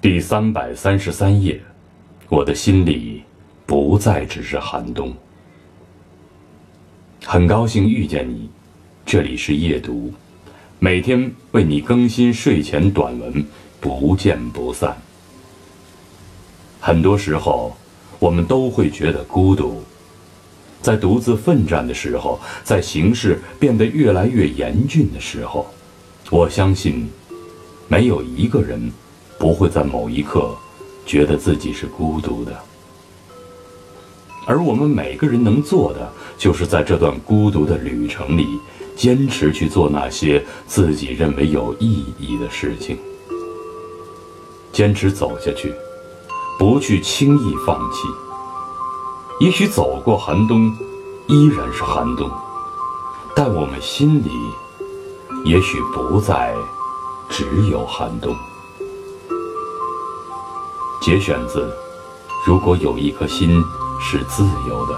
第三百三十三页，我的心里不再只是寒冬。很高兴遇见你，这里是夜读，每天为你更新睡前短文，不见不散。很多时候，我们都会觉得孤独，在独自奋战的时候，在形势变得越来越严峻的时候，我相信，没有一个人不会在某一刻觉得自己是孤独的。而我们每个人能做的，就是在这段孤独的旅程里，坚持去做那些自己认为有意义的事情，坚持走下去。不去轻易放弃。也许走过寒冬，依然是寒冬，但我们心里，也许不再只有寒冬。节选自《如果有一颗心是自由的》。